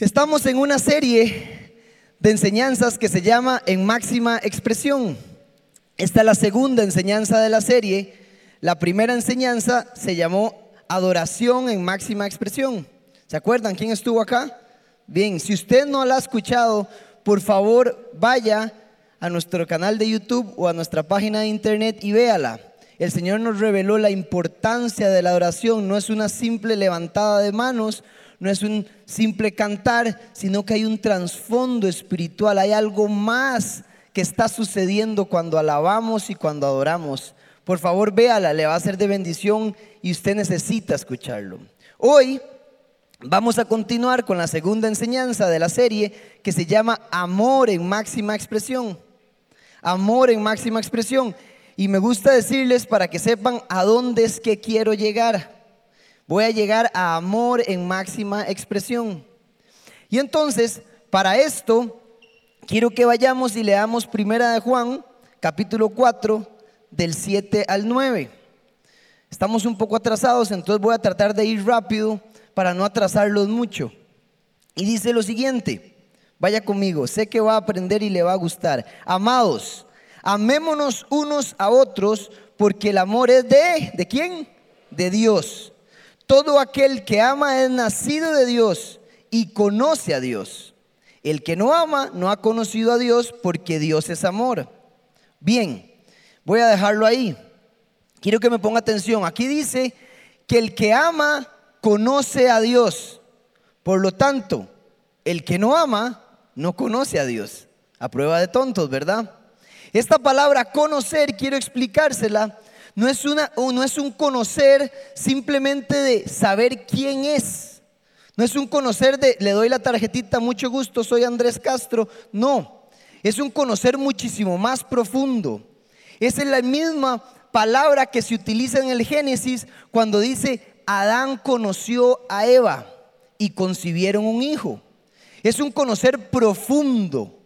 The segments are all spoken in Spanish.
Estamos en una serie de enseñanzas que se llama En máxima expresión. Esta es la segunda enseñanza de la serie. La primera enseñanza se llamó Adoración en máxima expresión. ¿Se acuerdan quién estuvo acá? Bien, si usted no la ha escuchado, por favor vaya a nuestro canal de YouTube o a nuestra página de internet y véala. El Señor nos reveló la importancia de la adoración. No es una simple levantada de manos, no es un simple cantar, sino que hay un trasfondo espiritual, hay algo más que está sucediendo cuando alabamos y cuando adoramos. Por favor, véala, le va a ser de bendición y usted necesita escucharlo. Hoy vamos a continuar con la segunda enseñanza de la serie que se llama Amor en máxima expresión. Amor en máxima expresión. Y me gusta decirles para que sepan a dónde es que quiero llegar. Voy a llegar a amor en máxima expresión. Y entonces, para esto, quiero que vayamos y leamos Primera de Juan, capítulo 4, del 7 al 9. Estamos un poco atrasados, entonces voy a tratar de ir rápido para no atrasarlos mucho. Y dice lo siguiente, vaya conmigo, sé que va a aprender y le va a gustar. Amados, Amémonos unos a otros porque el amor es de, ¿de quién? De Dios. Todo aquel que ama es nacido de Dios y conoce a Dios. El que no ama no ha conocido a Dios porque Dios es amor. Bien, voy a dejarlo ahí. Quiero que me ponga atención. Aquí dice que el que ama conoce a Dios. Por lo tanto, el que no ama no conoce a Dios. A prueba de tontos, ¿verdad? Esta palabra conocer, quiero explicársela, no es, una, no es un conocer simplemente de saber quién es. No es un conocer de, le doy la tarjetita, mucho gusto, soy Andrés Castro. No, es un conocer muchísimo más profundo. Esa es la misma palabra que se utiliza en el Génesis cuando dice, Adán conoció a Eva y concibieron un hijo. Es un conocer profundo.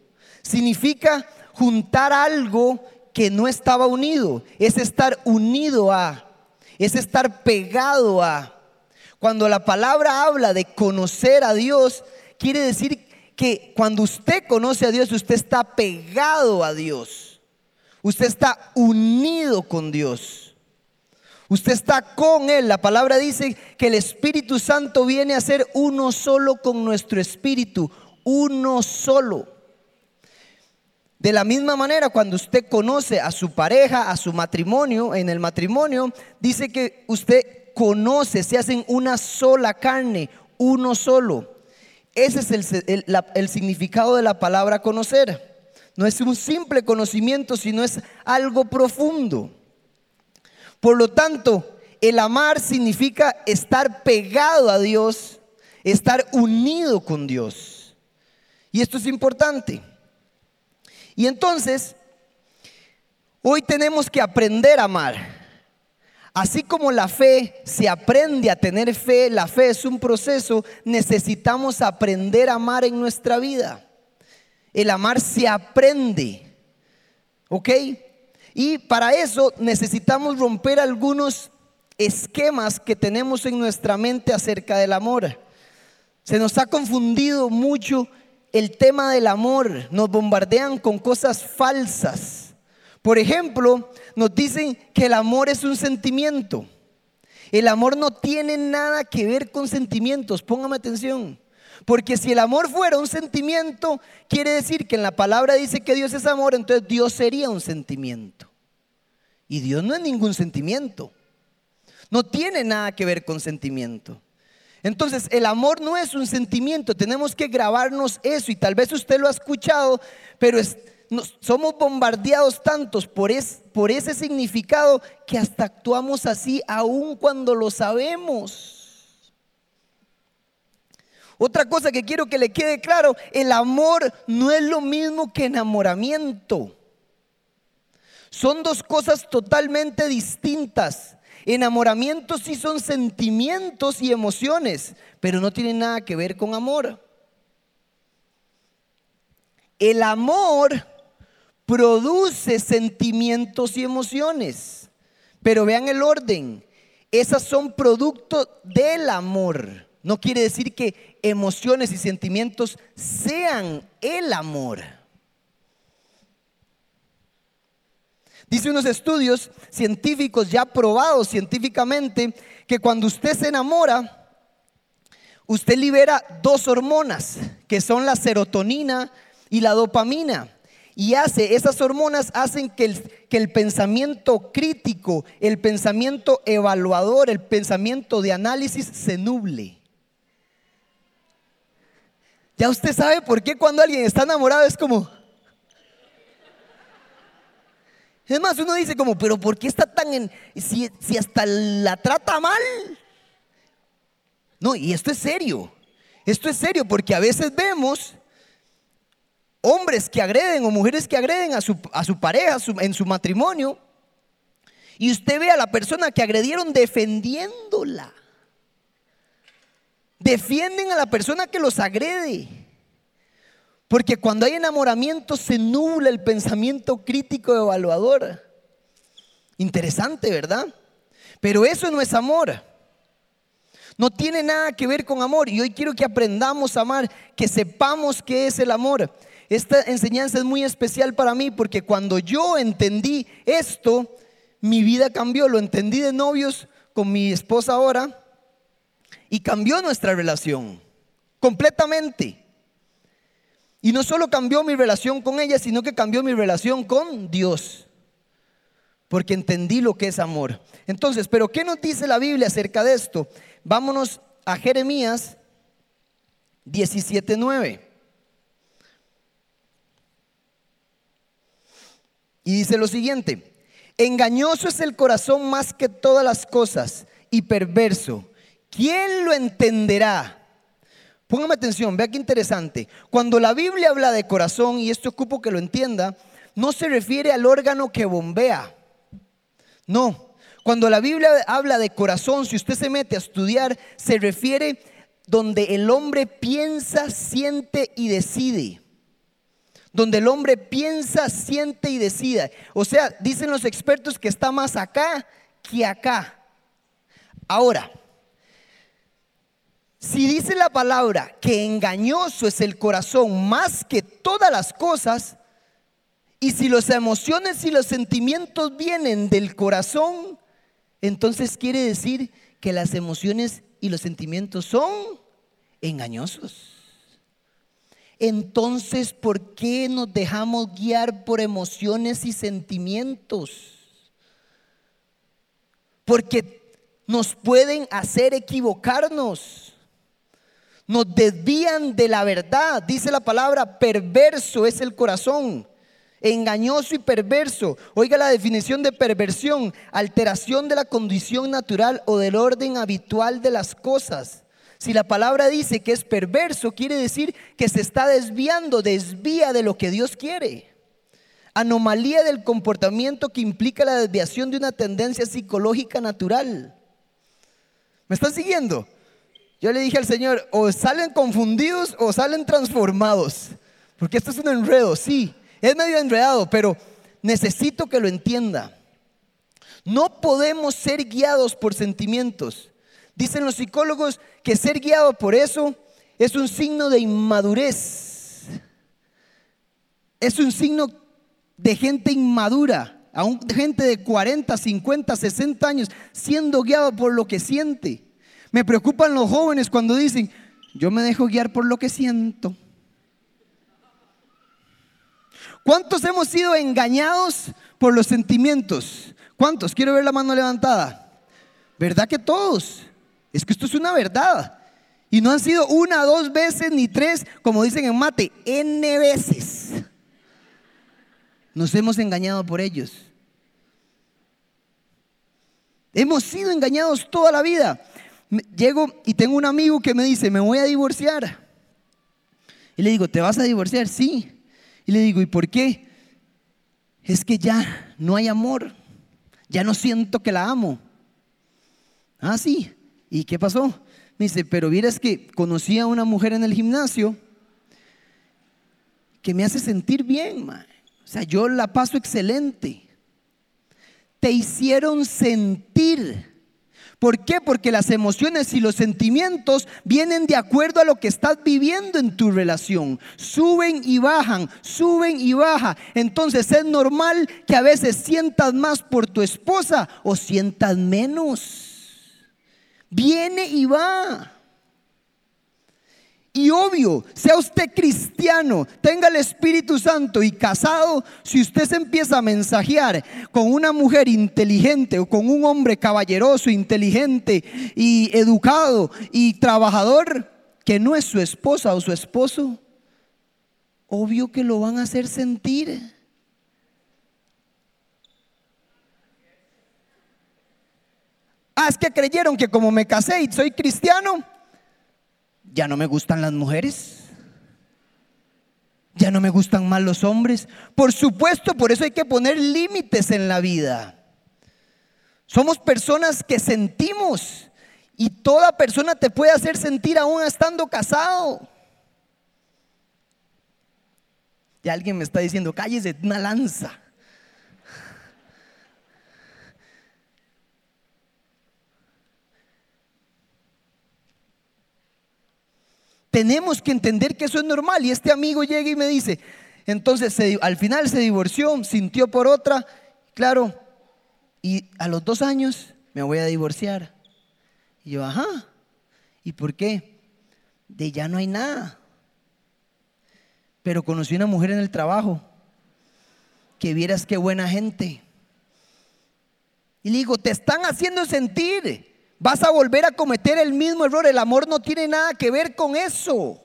Significa juntar algo que no estaba unido, es estar unido a, es estar pegado a. Cuando la palabra habla de conocer a Dios, quiere decir que cuando usted conoce a Dios, usted está pegado a Dios. Usted está unido con Dios. Usted está con Él. La palabra dice que el Espíritu Santo viene a ser uno solo con nuestro espíritu. Uno solo. De la misma manera, cuando usted conoce a su pareja, a su matrimonio, en el matrimonio, dice que usted conoce, se hacen una sola carne, uno solo. Ese es el, el, significado de la palabra conocer. No es un simple conocimiento, sino es algo profundo. Por lo tanto, el amar significa estar pegado a Dios, estar unido con Dios. Y esto es importante. Y entonces, hoy tenemos que aprender a amar. Así como la fe se aprende a tener fe, la fe es un proceso, necesitamos aprender a amar en nuestra vida. El amar se aprende, ¿ok? Y para eso necesitamos romper algunos esquemas que tenemos en nuestra mente acerca del amor. Se nos ha confundido mucho el tema del amor, nos bombardean con cosas falsas. Por ejemplo, nos dicen que el amor es un sentimiento. El amor no tiene nada que ver con sentimientos, póngame atención. Porque si el amor fuera un sentimiento, quiere decir que en la palabra dice que Dios es amor, entonces Dios sería un sentimiento. Y Dios no es ningún sentimiento. No tiene nada que ver con sentimiento. Entonces, el amor no es un sentimiento, tenemos que grabarnos eso y tal vez usted lo ha escuchado, pero somos bombardeados tantos por, por ese significado que hasta actuamos así aun cuando lo sabemos. Otra cosa que quiero que le quede claro, el amor no es lo mismo que enamoramiento. Son dos cosas totalmente distintas. Enamoramientos sí son sentimientos y emociones, pero no tienen nada que ver con amor. El amor produce sentimientos y emociones, pero vean el orden. Esas son producto del amor. no quiere decir que emociones y sentimientos sean el amor. Dice unos estudios científicos ya probados científicamente que cuando usted se enamora, usted libera dos hormonas, que son la serotonina y la dopamina. Y hace, esas hormonas hacen que el, que el pensamiento crítico, el pensamiento evaluador, el pensamiento de análisis se nuble. Ya usted sabe por qué cuando alguien está enamorado es como... Es más, uno dice como, pero ¿por qué está tan en... Si, si hasta la trata mal? No, y esto es serio. Esto es serio porque a veces vemos hombres que agreden o mujeres que agreden a su, a su pareja en su matrimonio y usted ve a la persona que agredieron defendiéndola. Defienden a la persona que los agrede. Porque cuando hay enamoramiento se nubla el pensamiento crítico evaluador. Interesante, ¿verdad? Pero eso no es amor. No tiene nada que ver con amor. Y hoy quiero que aprendamos a amar, que sepamos qué es el amor. Esta enseñanza es muy especial para mí porque cuando yo entendí esto, mi vida cambió. Lo entendí de novios con mi esposa ahora y cambió nuestra relación completamente. Y no solo cambió mi relación con ella, sino que cambió mi relación con Dios. Porque entendí lo que es amor. Entonces, ¿pero qué nos dice la Biblia acerca de esto? Vámonos a Jeremías 17:9. Y dice lo siguiente, engañoso es el corazón más que todas las cosas y perverso. ¿Quién lo entenderá? Póngame atención, vea qué interesante. Cuando la Biblia habla de corazón, y esto ocupo que lo entienda, no se refiere al órgano que bombea. No. Cuando la Biblia habla de corazón, si usted se mete a estudiar, se refiere donde el hombre piensa, siente y decide donde el hombre piensa, siente y decida. O sea, dicen los expertos que está más acá que acá. Ahora, si dice la palabra que engañoso es el corazón más que todas las cosas, y si las emociones y los sentimientos vienen del corazón, entonces quiere decir que las emociones y los sentimientos son engañosos entonces ¿por qué nos dejamos guiar por emociones y sentimientos? Porque nos pueden hacer equivocarnos. Nos desvían de la verdad. Dice la palabra, perverso es el corazón. Engañoso y perverso. Oiga la definición de perversión. Alteración de la condición natural o del orden habitual de las cosas. Si la palabra dice que es perverso, quiere decir que se está desviando, desvía de lo que Dios quiere. Anomalía del comportamiento que implica la desviación de una tendencia psicológica natural. ¿Me están siguiendo? Yo le dije al Señor, o salen confundidos o salen transformados. Porque esto es un enredo, sí, es medio enredado, pero necesito que lo entienda. No podemos ser guiados por sentimientos. Dicen los psicólogos que ser guiado por eso es un signo de inmadurez. Es un signo de gente inmadura, aún gente de 40, 50, 60 años, siendo guiado por lo que siente. Me preocupan los jóvenes cuando dicen, yo me dejo guiar por lo que siento. ¿Cuántos hemos sido engañados por los sentimientos? ¿Cuántos? Quiero ver la mano levantada. ¿Verdad que todos? Es que esto es una verdad. Y no han sido una, dos veces, ni tres, como dicen en mate, N veces. Nos hemos engañado por ellos. Hemos sido engañados toda la vida. Llego y tengo un amigo que me dice, me voy a divorciar. Y le digo, ¿te vas a divorciar? Sí. Y le digo, ¿y por qué? Es que ya no hay amor. Ya no siento que la amo. Ah, sí. ¿Y qué pasó? Me dice, pero vieras que conocí a una mujer en el gimnasio que me hace sentir bien, O sea, yo la paso excelente. Te hicieron sentir. ¿Por qué? Porque las emociones y los sentimientos vienen de acuerdo a lo que estás viviendo en tu relación. Suben y bajan, suben y bajan. Entonces es normal que a veces sientas más por tu esposa o sientas menos. Viene y va. Y obvio, sea usted cristiano, tenga el Espíritu Santo y casado, si usted se empieza a mensajear con una mujer inteligente o con un hombre caballeroso, inteligente y educado y trabajador, que no es su esposa o su esposo, obvio que lo van a hacer sentir. Ah, es que creyeron que como me casé y soy cristiano, ya no me gustan las mujeres. Ya no me gustan más los hombres. Por supuesto, por eso hay que poner límites en la vida. Somos personas que sentimos y toda persona te puede hacer sentir aún estando casado. Y alguien me está diciendo, cállese, una lanza. Tenemos que entender que eso es normal. Y este amigo llega y me dice, entonces al final se divorció, sintió por otra, claro, y a los dos años me voy a divorciar. Y yo, ajá, ¿y por qué? De ya no hay nada. Pero conocí una mujer en el trabajo, que vieras qué buena gente. Y le digo, te están haciendo sentir vas a volver a cometer el mismo error. El amor no tiene nada que ver con eso.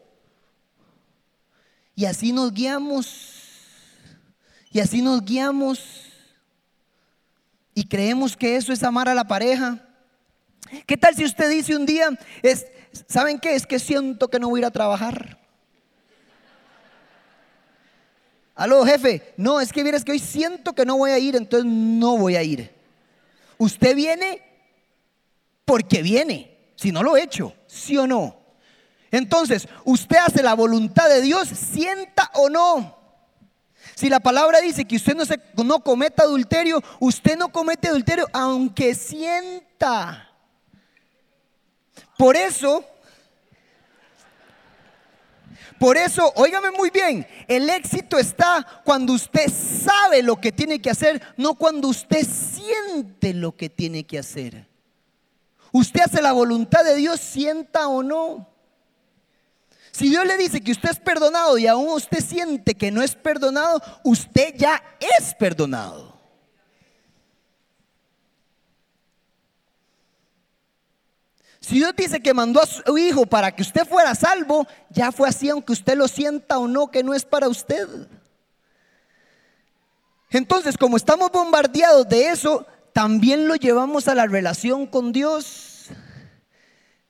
Y así nos guiamos. Y así nos guiamos. Y creemos que eso es amar a la pareja. ¿Qué tal si usted dice un día, es, ¿saben qué? Es que siento que no voy a ir a trabajar. Aló, jefe. No, es que vieras que hoy siento que no voy a ir, entonces no voy a ir. Usted viene porque viene, si no lo he hecho, sí o no. Entonces, usted hace la voluntad de Dios, sienta o no. Si la palabra dice que usted no, se, no cometa adulterio, usted no comete adulterio aunque sienta. Por eso, por eso, óigame muy bien, el éxito está cuando usted sabe lo que tiene que hacer, no cuando usted siente lo que tiene que hacer. Usted hace la voluntad de Dios, sienta o no. Si Dios le dice que usted es perdonado y aún usted siente que no es perdonado, usted ya es perdonado. Si Dios dice que mandó a su hijo para que usted fuera salvo, ya fue así aunque usted lo sienta o no que no es para usted. Entonces, como estamos bombardeados de eso, también lo llevamos a la relación con Dios.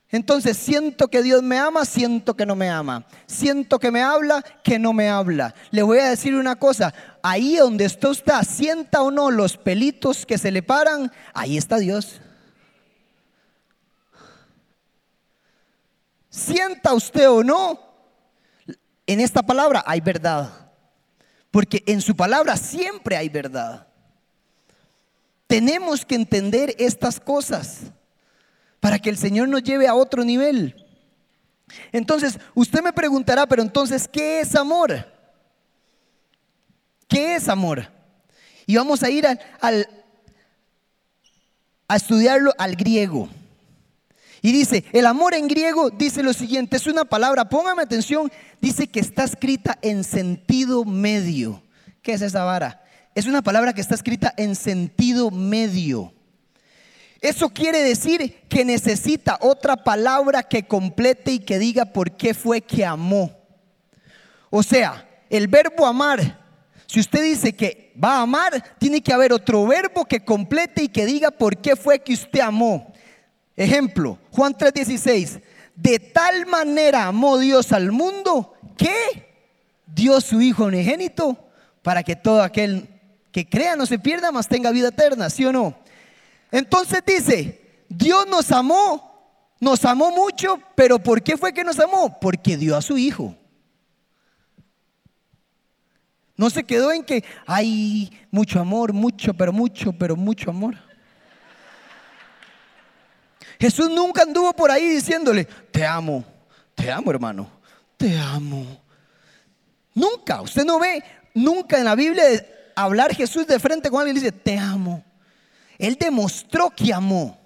Entonces siento que Dios me ama, siento que no me ama. Siento que me habla, que no me habla. Le voy a decir una cosa, ahí donde usted está, sienta o no los pelitos que se le paran, ahí está Dios. Sienta usted o no, en esta palabra hay verdad. Porque en su palabra siempre hay verdad. Tenemos que entender estas cosas para que el Señor nos lleve a otro nivel. Entonces, usted me preguntará, pero entonces, ¿qué es amor? ¿Qué es amor? Y vamos a ir al, a estudiarlo al griego. Y dice, el amor en griego dice lo siguiente, es una palabra, póngame atención, dice que está escrita en sentido medio. ¿Qué es esa vara? Es una palabra que está escrita en sentido medio. Eso quiere decir que necesita otra palabra que complete y que diga por qué fue que amó. O sea, el verbo amar, si usted dice que va a amar, tiene que haber otro verbo que complete y que diga por qué fue que usted amó. Ejemplo, Juan 3:16, de tal manera amó Dios al mundo que dio su Hijo unigénito para que todo aquel crea no se pierda, mas tenga vida eterna, ¿sí o no? Entonces dice, Dios nos amó, nos amó mucho, pero ¿por qué fue que nos amó? Porque dio a su Hijo. No se quedó en que hay mucho amor, mucho, pero mucho, pero mucho amor. Jesús nunca anduvo por ahí diciéndole, te amo, te amo hermano, te amo. Nunca, usted no ve nunca en la Biblia hablar Jesús de frente con alguien y dice, te amo. Él demostró que amó.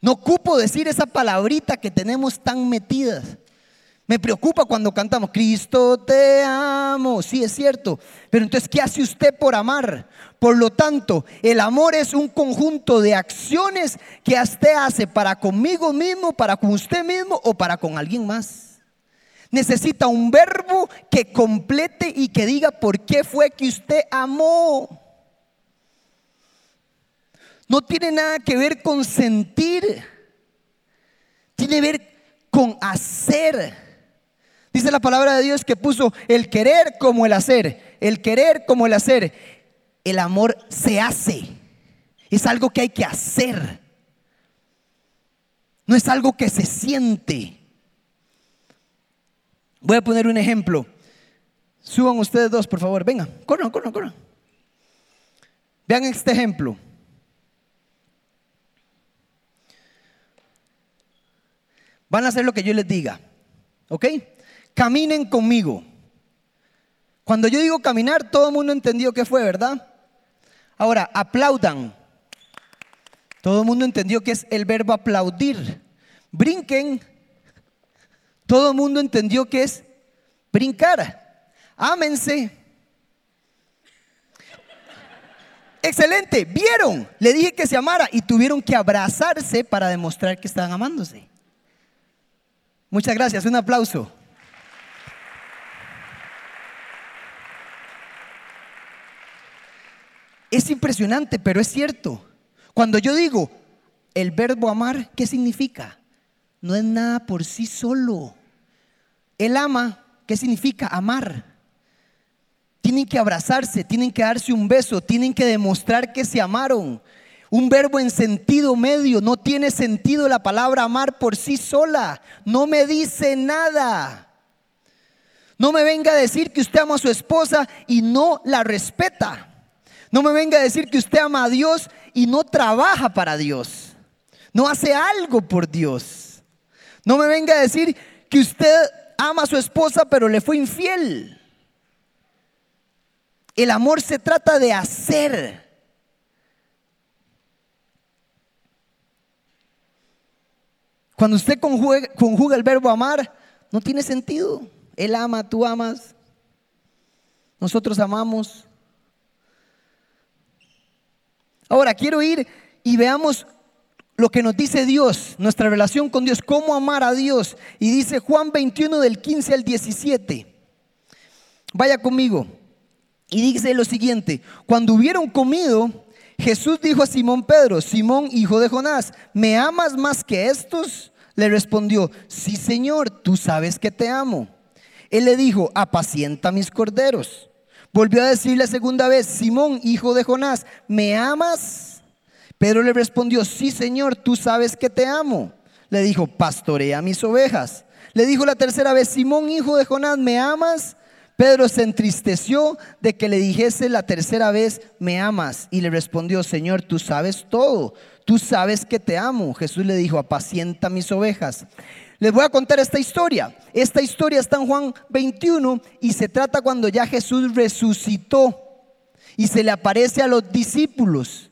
No ocupo decir esa palabrita que tenemos tan metidas. Me preocupa cuando cantamos, Cristo te amo. Sí, es cierto. Pero entonces, ¿qué hace usted por amar? Por lo tanto, el amor es un conjunto de acciones que usted hace para conmigo mismo, para con usted mismo o para con alguien más. Necesita un verbo que complete y que diga por qué fue que usted amó. No tiene nada que ver con sentir. Tiene que ver con hacer. Dice la palabra de Dios que puso el querer como el hacer. El querer como el hacer. El amor se hace. Es algo que hay que hacer. No es algo que se siente. Voy a poner un ejemplo. Suban ustedes dos, por favor. Vengan, corran, corran, corran. Vean este ejemplo. Van a hacer lo que yo les diga. ¿Ok? Caminen conmigo. Cuando yo digo caminar, todo el mundo entendió qué fue, ¿verdad? Ahora, aplaudan. Todo el mundo entendió que es el verbo aplaudir. Brinquen. Todo el mundo entendió que es brincar. Ámense. Excelente, vieron. Le dije que se amara y tuvieron que abrazarse para demostrar que estaban amándose. Muchas gracias, un aplauso. Es impresionante, pero es cierto. Cuando yo digo el verbo amar, ¿qué significa? No es nada por sí solo. Él ama, ¿qué significa amar? Tienen que abrazarse, tienen que darse un beso, tienen que demostrar que se amaron. Un verbo en sentido medio. No tiene sentido la palabra amar por sí sola. No me dice nada. No me venga a decir que usted ama a su esposa y no la respeta. No me venga a decir que usted ama a Dios y no trabaja para Dios. No hace algo por Dios. No me venga a decir que usted ama a su esposa pero le fue infiel. El amor se trata de hacer. Cuando usted conjuga, el verbo amar, no tiene sentido. Él ama, tú amas, nosotros amamos. Ahora quiero ir y veamos lo que nos dice Dios, nuestra relación con Dios, cómo amar a Dios. Y dice Juan 21 del 15 al 17. Vaya conmigo. Y dice lo siguiente, cuando hubieron comido, Jesús dijo a Simón Pedro, Simón hijo de Jonás, ¿me amas más que estos? Le respondió, sí Señor, tú sabes que te amo. Él le dijo, apacienta mis corderos. Volvió a decirle segunda vez, Simón, hijo de Jonás, ¿me amas? Pedro le respondió, sí Señor, tú sabes que te amo. Le dijo, pastorea mis ovejas. Le dijo la tercera vez, Simón, hijo de Jonás, ¿me amas? Pedro se entristeció de que le dijese la tercera vez, me amas. Y le respondió, Señor, tú sabes todo, tú sabes que te amo. Jesús le dijo, apacienta mis ovejas. Les voy a contar esta historia. Esta historia está en Juan 21 y se trata cuando ya Jesús resucitó y se le aparece a los discípulos.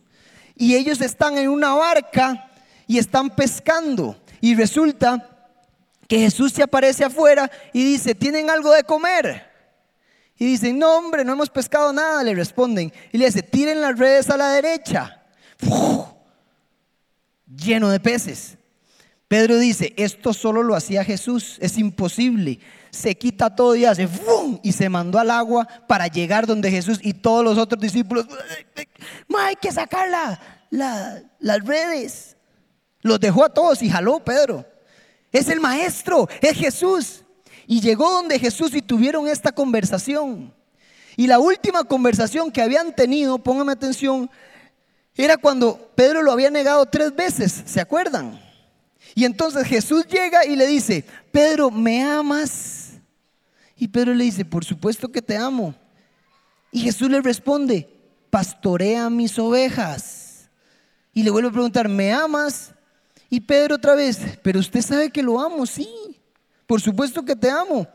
Y ellos están en una barca y están pescando. Y resulta que Jesús se aparece afuera y dice, ¿tienen algo de comer? Y dicen, no hombre, no hemos pescado nada, le responden. Y le dice, tiren las redes a la derecha. Lleno de peces. Pedro dice, esto solo lo hacía Jesús, es imposible. Se quita todo y hace ¡fum! y se mandó al agua para llegar donde Jesús y todos los otros discípulos. Hay que sacar las redes. Los dejó a todos y jaló Pedro. Es el maestro, es Jesús. Y llegó donde Jesús y tuvieron esta conversación. Y la última conversación que habían tenido, póngame atención, era cuando Pedro lo había negado tres veces, ¿se acuerdan? Y entonces Jesús llega y le dice, Pedro, ¿me amas? Y Pedro le dice, por supuesto que te amo. Y Jesús le responde, pastorea mis ovejas. Y le vuelve a preguntar, ¿me amas? Y Pedro otra vez, pero usted sabe que lo amo, sí. Por supuesto que te amo.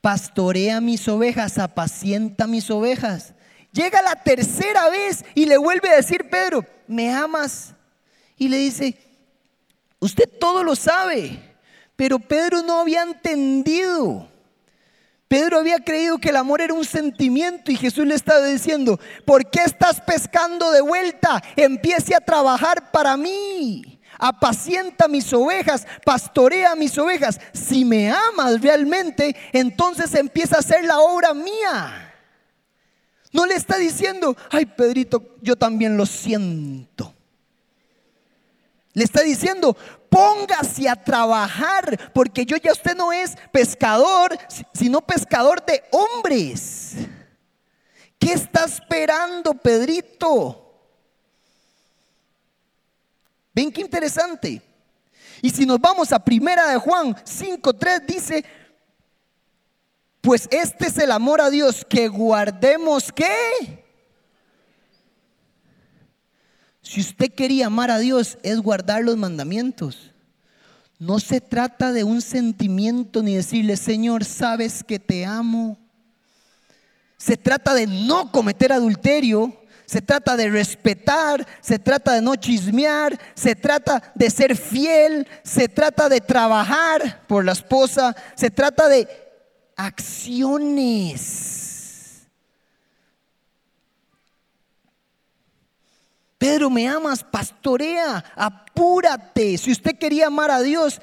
Pastorea mis ovejas, apacienta mis ovejas. Llega la tercera vez y le vuelve a decir Pedro, ¿me amas? Y le dice, usted todo lo sabe, pero Pedro no había entendido. Pedro había creído que el amor era un sentimiento y Jesús le estaba diciendo, ¿por qué estás pescando de vuelta? Empiece a trabajar para mí. Apacienta mis ovejas, pastorea mis ovejas. Si me amas realmente, entonces empieza a hacer la obra mía. No le está diciendo, ay Pedrito, yo también lo siento. Le está diciendo, póngase a trabajar, porque yo ya usted no es pescador, sino pescador de hombres. ¿Qué está esperando, Pedrito? ¿Ven qué interesante? Y si nos vamos a Primera de Juan 5.3 dice, pues este es el amor a Dios, que guardemos qué? Si usted quería amar a Dios, es guardar los mandamientos. No se trata de un sentimiento ni decirle, Señor, sabes que te amo. Se trata de no cometer adulterio. Se trata de respetar, se trata de no chismear, se trata de ser fiel, se trata de trabajar por la esposa, se trata de acciones. Pedro, me amas, pastorea, apúrate. Si usted quería amar a Dios,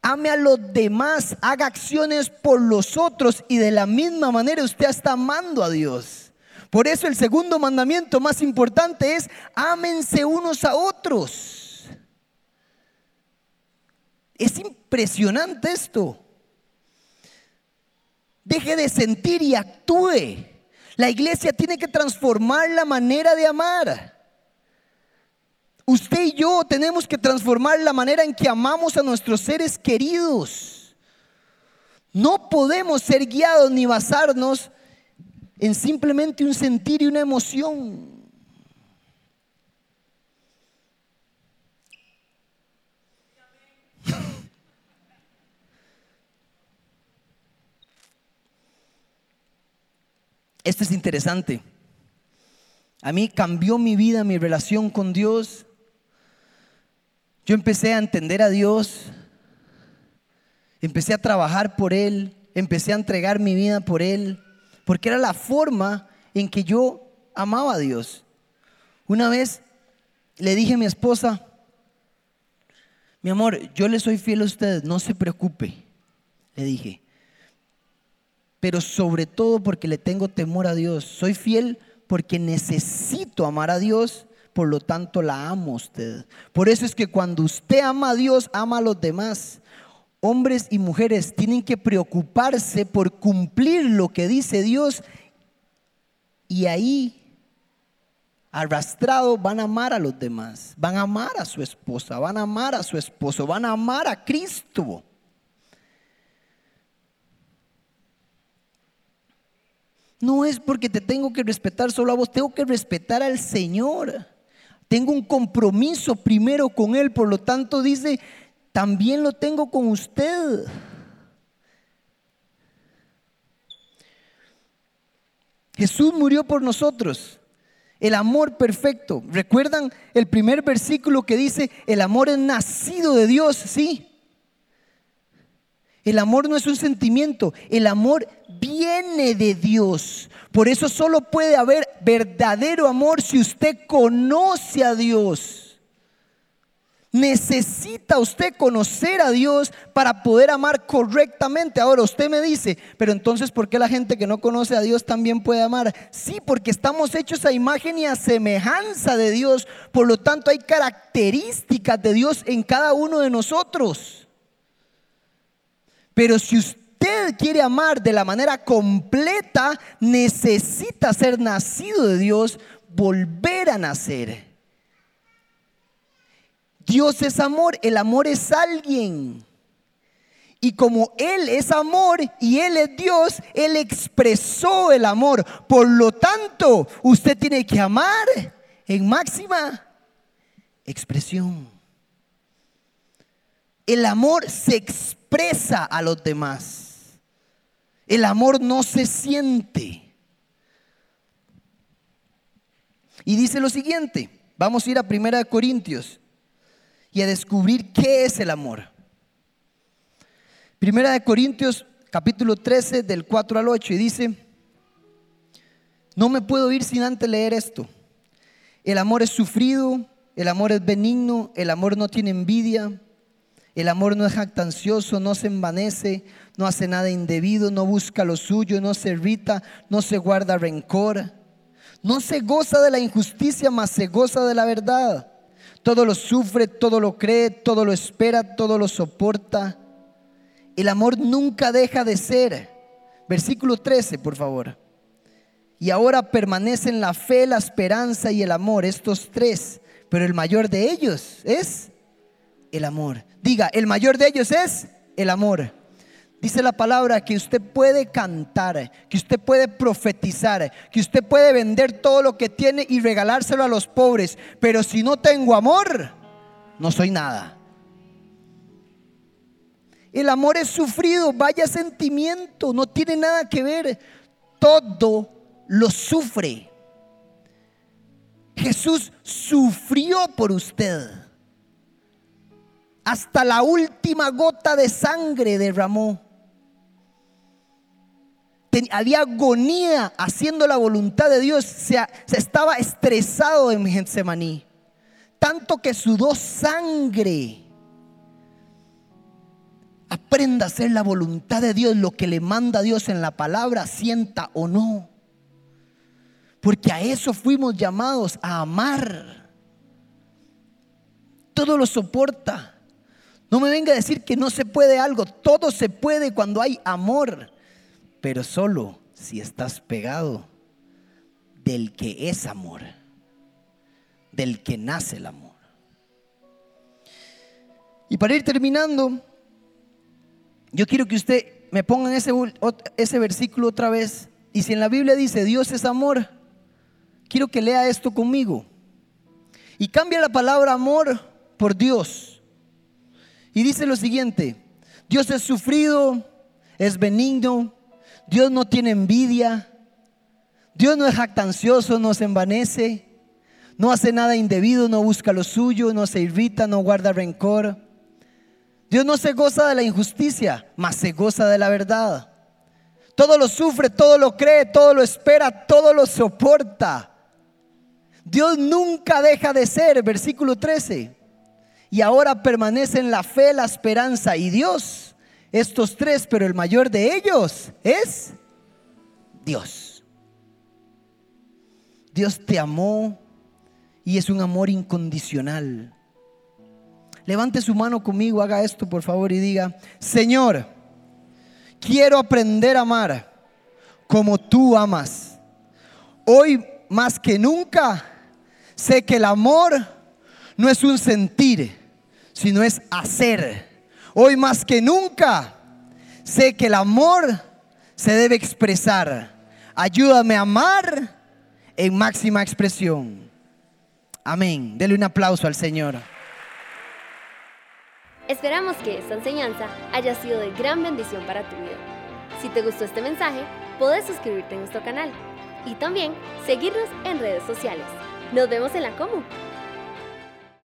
ame a los demás, haga acciones por los otros y de la misma manera usted está amando a Dios. Por eso el segundo mandamiento más importante es, ámense unos a otros. Es impresionante esto. Deje de sentir y actúe. La iglesia tiene que transformar la manera de amar. Usted y yo tenemos que transformar la manera en que amamos a nuestros seres queridos. No podemos ser guiados ni basarnos en simplemente un sentir y una emoción. Esto es interesante. A mí cambió mi vida, mi relación con Dios yo empecé a entender a Dios, empecé a trabajar por Él, empecé a entregar mi vida por Él, porque era la forma en que yo amaba a Dios. Una vez le dije a mi esposa, mi amor, yo le soy fiel a usted, no se preocupe, le dije, pero sobre todo porque le tengo temor a Dios, soy fiel porque necesito amar a Dios por lo tanto la amo usted. Por eso es que cuando usted ama a Dios, ama a los demás. Hombres y mujeres tienen que preocuparse por cumplir lo que dice Dios y ahí arrastrado van a amar a los demás, van a amar a su esposa, van a amar a su esposo, van a amar a Cristo. No es porque te tengo que respetar solo a vos, tengo que respetar al Señor. Tengo un compromiso primero con Él, por lo tanto dice, también lo tengo con usted. Jesús murió por nosotros. El amor perfecto. ¿Recuerdan el primer versículo que dice, el amor es nacido de Dios? Sí. El amor no es un sentimiento, el amor viene de Dios. Por eso solo puede haber verdadero amor si usted conoce a Dios. Necesita usted conocer a Dios para poder amar correctamente. Ahora usted me dice, pero entonces ¿por qué la gente que no conoce a Dios también puede amar? Sí, porque estamos hechos a imagen y a semejanza de Dios. Por lo tanto hay características de Dios en cada uno de nosotros. Pero si usted quiere amar de la manera completa, necesita ser nacido de Dios, volver a nacer. Dios es amor, el amor es alguien. Y como Él es amor y Él es Dios, Él expresó el amor. Por lo tanto, usted tiene que amar en máxima expresión. El amor se expresa a los demás. El amor no se siente. Y dice lo siguiente, vamos a ir a Primera de Corintios y a descubrir qué es el amor. Primera de Corintios capítulo 13 del 4 al 8 y dice, no me puedo ir sin antes leer esto. El amor es sufrido, el amor es benigno, el amor no tiene envidia, el amor no es jactancioso, no se envanece, no hace nada indebido, no busca lo suyo, no se irrita, no se guarda rencor, no se goza de la injusticia, mas se goza de la verdad. Todo lo sufre, todo lo cree, todo lo espera, todo lo soporta. El amor nunca deja de ser. Versículo 13, por favor. Y ahora permanecen la fe, la esperanza y el amor, estos tres. Pero el mayor de ellos es el amor. Diga, el mayor de ellos es el amor. Dice la palabra que usted puede cantar, que usted puede profetizar, que usted puede vender todo lo que tiene y regalárselo a los pobres. Pero si no tengo amor, no soy nada. El amor es sufrido, vaya sentimiento, no tiene nada que ver. Todo lo sufre. Jesús sufrió por usted. Hasta la última gota de sangre derramó. había agonía haciendo la voluntad de Dios. Se, se estaba estresado en Getsemaní. Tanto que sudó sangre. Aprenda a hacer la voluntad de Dios, lo que le manda Dios en la palabra, sienta o no. Porque a eso fuimos llamados, a amar. Todo lo soporta. No me venga a decir que no se puede algo. Todo se puede cuando hay amor. Pero solo si estás pegado del que es amor. Del que nace el amor. Y para ir terminando, yo quiero que usted me ponga ese, ese versículo otra vez. Y si en la Biblia dice Dios es amor, quiero que lea esto conmigo. Y cambia la palabra amor por Dios. Y dice lo siguiente, Dios es sufrido, es benigno, Dios no tiene envidia, Dios no es jactancioso, no se envanece, no hace nada indebido, no busca lo suyo, no se irrita, no guarda rencor. Dios no se goza de la injusticia, mas se goza de la verdad. Todo lo sufre, todo lo cree, todo lo espera, todo lo soporta. Dios nunca deja de ser, versículo 13. Y ahora permanece en la fe, la esperanza y Dios. Estos tres, pero el mayor de ellos es Dios. Dios te amó y es un amor incondicional. Levante su mano conmigo, haga esto por favor y diga, Señor, quiero aprender a amar como tú amas. Hoy más que nunca sé que el amor no es un sentir, sino es hacer. Hoy más que nunca sé que el amor se debe expresar. Ayúdame a amar en máxima expresión. Amén. Dele un aplauso al Señor. Esperamos que esta enseñanza haya sido de gran bendición para tu vida. Si te gustó este mensaje, puedes suscribirte a nuestro canal y también seguirnos en redes sociales. Nos vemos en la Comu.